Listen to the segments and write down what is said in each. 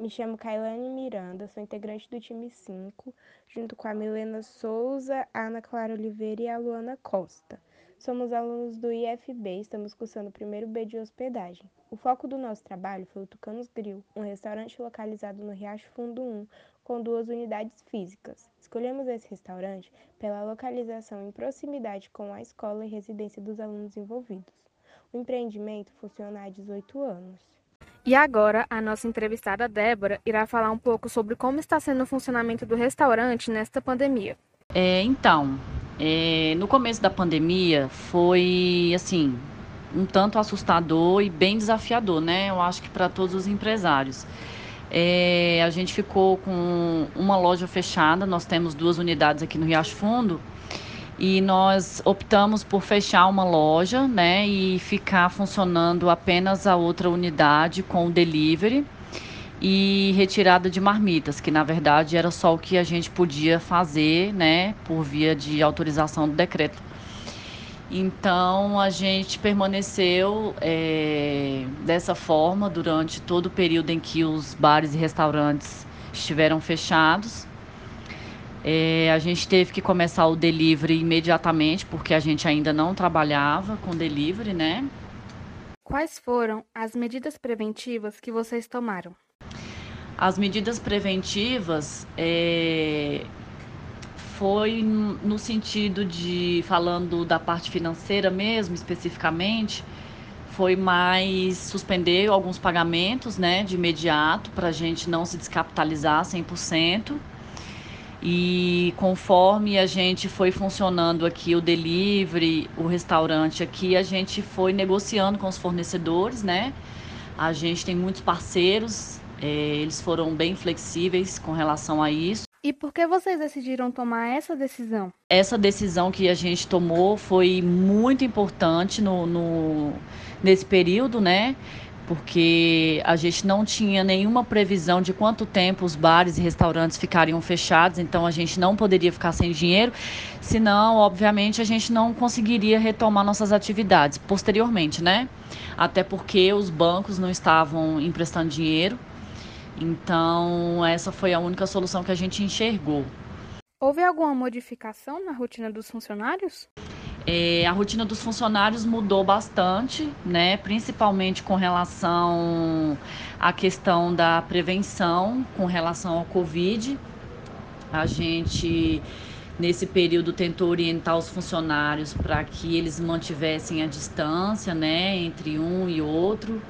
Me chamo Kailane Miranda, sou integrante do time 5, junto com a Milena Souza, a Ana Clara Oliveira e a Luana Costa. Somos alunos do IFB, estamos cursando o primeiro B de hospedagem. O foco do nosso trabalho foi o Tucanos Grill, um restaurante localizado no Riacho Fundo 1, com duas unidades físicas. Escolhemos esse restaurante pela localização em proximidade com a escola e residência dos alunos envolvidos. O empreendimento funciona há 18 anos. E agora, a nossa entrevistada Débora irá falar um pouco sobre como está sendo o funcionamento do restaurante nesta pandemia. É, então, é, no começo da pandemia foi assim um tanto assustador e bem desafiador, né? Eu acho que para todos os empresários. É, a gente ficou com uma loja fechada, nós temos duas unidades aqui no Riacho Fundo e nós optamos por fechar uma loja, né, e ficar funcionando apenas a outra unidade com delivery e retirada de marmitas, que na verdade era só o que a gente podia fazer, né, por via de autorização do decreto. Então a gente permaneceu é, dessa forma durante todo o período em que os bares e restaurantes estiveram fechados. É, a gente teve que começar o delivery imediatamente, porque a gente ainda não trabalhava com delivery, né? Quais foram as medidas preventivas que vocês tomaram? As medidas preventivas é, foi no sentido de, falando da parte financeira mesmo, especificamente, foi mais suspender alguns pagamentos, né, de imediato, para a gente não se descapitalizar 100%. E conforme a gente foi funcionando aqui o delivery, o restaurante aqui, a gente foi negociando com os fornecedores, né? A gente tem muitos parceiros, é, eles foram bem flexíveis com relação a isso. E por que vocês decidiram tomar essa decisão? Essa decisão que a gente tomou foi muito importante no, no nesse período, né? Porque a gente não tinha nenhuma previsão de quanto tempo os bares e restaurantes ficariam fechados, então a gente não poderia ficar sem dinheiro, senão, obviamente, a gente não conseguiria retomar nossas atividades posteriormente, né? Até porque os bancos não estavam emprestando dinheiro, então essa foi a única solução que a gente enxergou. Houve alguma modificação na rotina dos funcionários? É, a rotina dos funcionários mudou bastante, né? principalmente com relação à questão da prevenção com relação ao Covid. A gente, nesse período, tentou orientar os funcionários para que eles mantivessem a distância né? entre um e outro.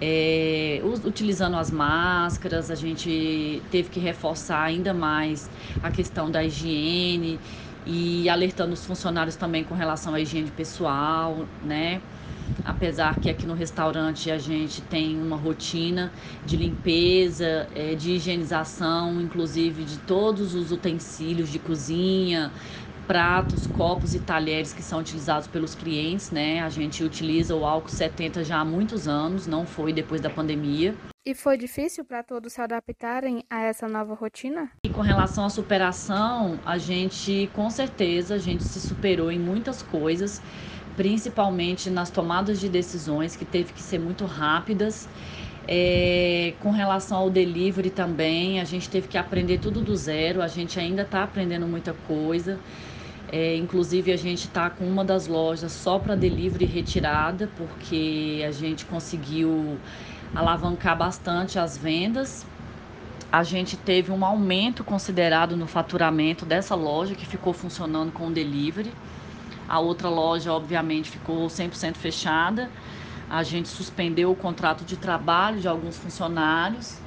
É, utilizando as máscaras, a gente teve que reforçar ainda mais a questão da higiene e alertando os funcionários também com relação à higiene pessoal, né? Apesar que aqui no restaurante a gente tem uma rotina de limpeza, é, de higienização, inclusive de todos os utensílios de cozinha, pratos, copos e talheres que são utilizados pelos clientes, né? A gente utiliza o álcool 70 já há muitos anos, não foi depois da pandemia. E foi difícil para todos se adaptarem a essa nova rotina? E com relação à superação, a gente, com certeza, a gente se superou em muitas coisas, principalmente nas tomadas de decisões que teve que ser muito rápidas. É, com relação ao delivery também, a gente teve que aprender tudo do zero, a gente ainda está aprendendo muita coisa. É, inclusive, a gente está com uma das lojas só para delivery retirada, porque a gente conseguiu alavancar bastante as vendas. A gente teve um aumento considerado no faturamento dessa loja que ficou funcionando com delivery. A outra loja, obviamente, ficou 100% fechada. A gente suspendeu o contrato de trabalho de alguns funcionários.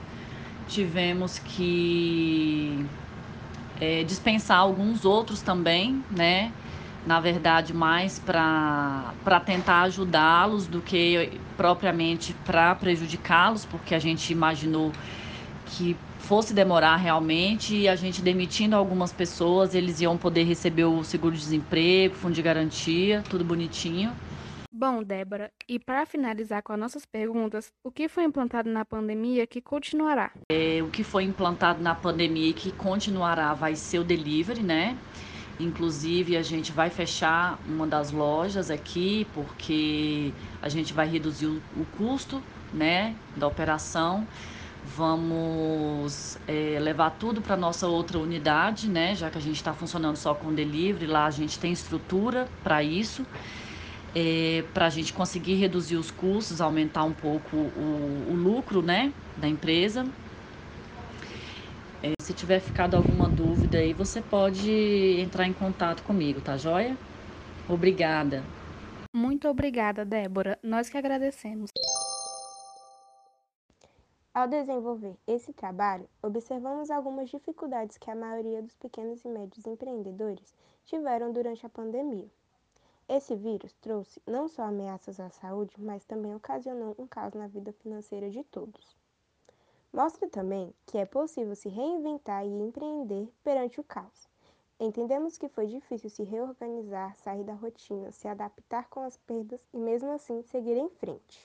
Tivemos que é, dispensar alguns outros também, né? na verdade, mais para tentar ajudá-los do que propriamente para prejudicá-los, porque a gente imaginou que fosse demorar realmente e a gente demitindo algumas pessoas, eles iam poder receber o seguro-desemprego, fundo de garantia, tudo bonitinho. Bom, Débora, e para finalizar com as nossas perguntas, o que foi implantado na pandemia que continuará? É, o que foi implantado na pandemia que continuará vai ser o delivery, né? Inclusive, a gente vai fechar uma das lojas aqui, porque a gente vai reduzir o, o custo né, da operação. Vamos é, levar tudo para nossa outra unidade, né, já que a gente está funcionando só com delivery. Lá a gente tem estrutura para isso, é, para a gente conseguir reduzir os custos, aumentar um pouco o, o lucro né, da empresa. É, se tiver ficado alguma dúvida aí, você pode entrar em contato comigo, tá joia? Obrigada. Muito obrigada, Débora. Nós que agradecemos. Ao desenvolver esse trabalho, observamos algumas dificuldades que a maioria dos pequenos e médios empreendedores tiveram durante a pandemia. Esse vírus trouxe não só ameaças à saúde, mas também ocasionou um caos na vida financeira de todos. Mostra também que é possível se reinventar e empreender perante o caos. Entendemos que foi difícil se reorganizar, sair da rotina, se adaptar com as perdas e mesmo assim seguir em frente.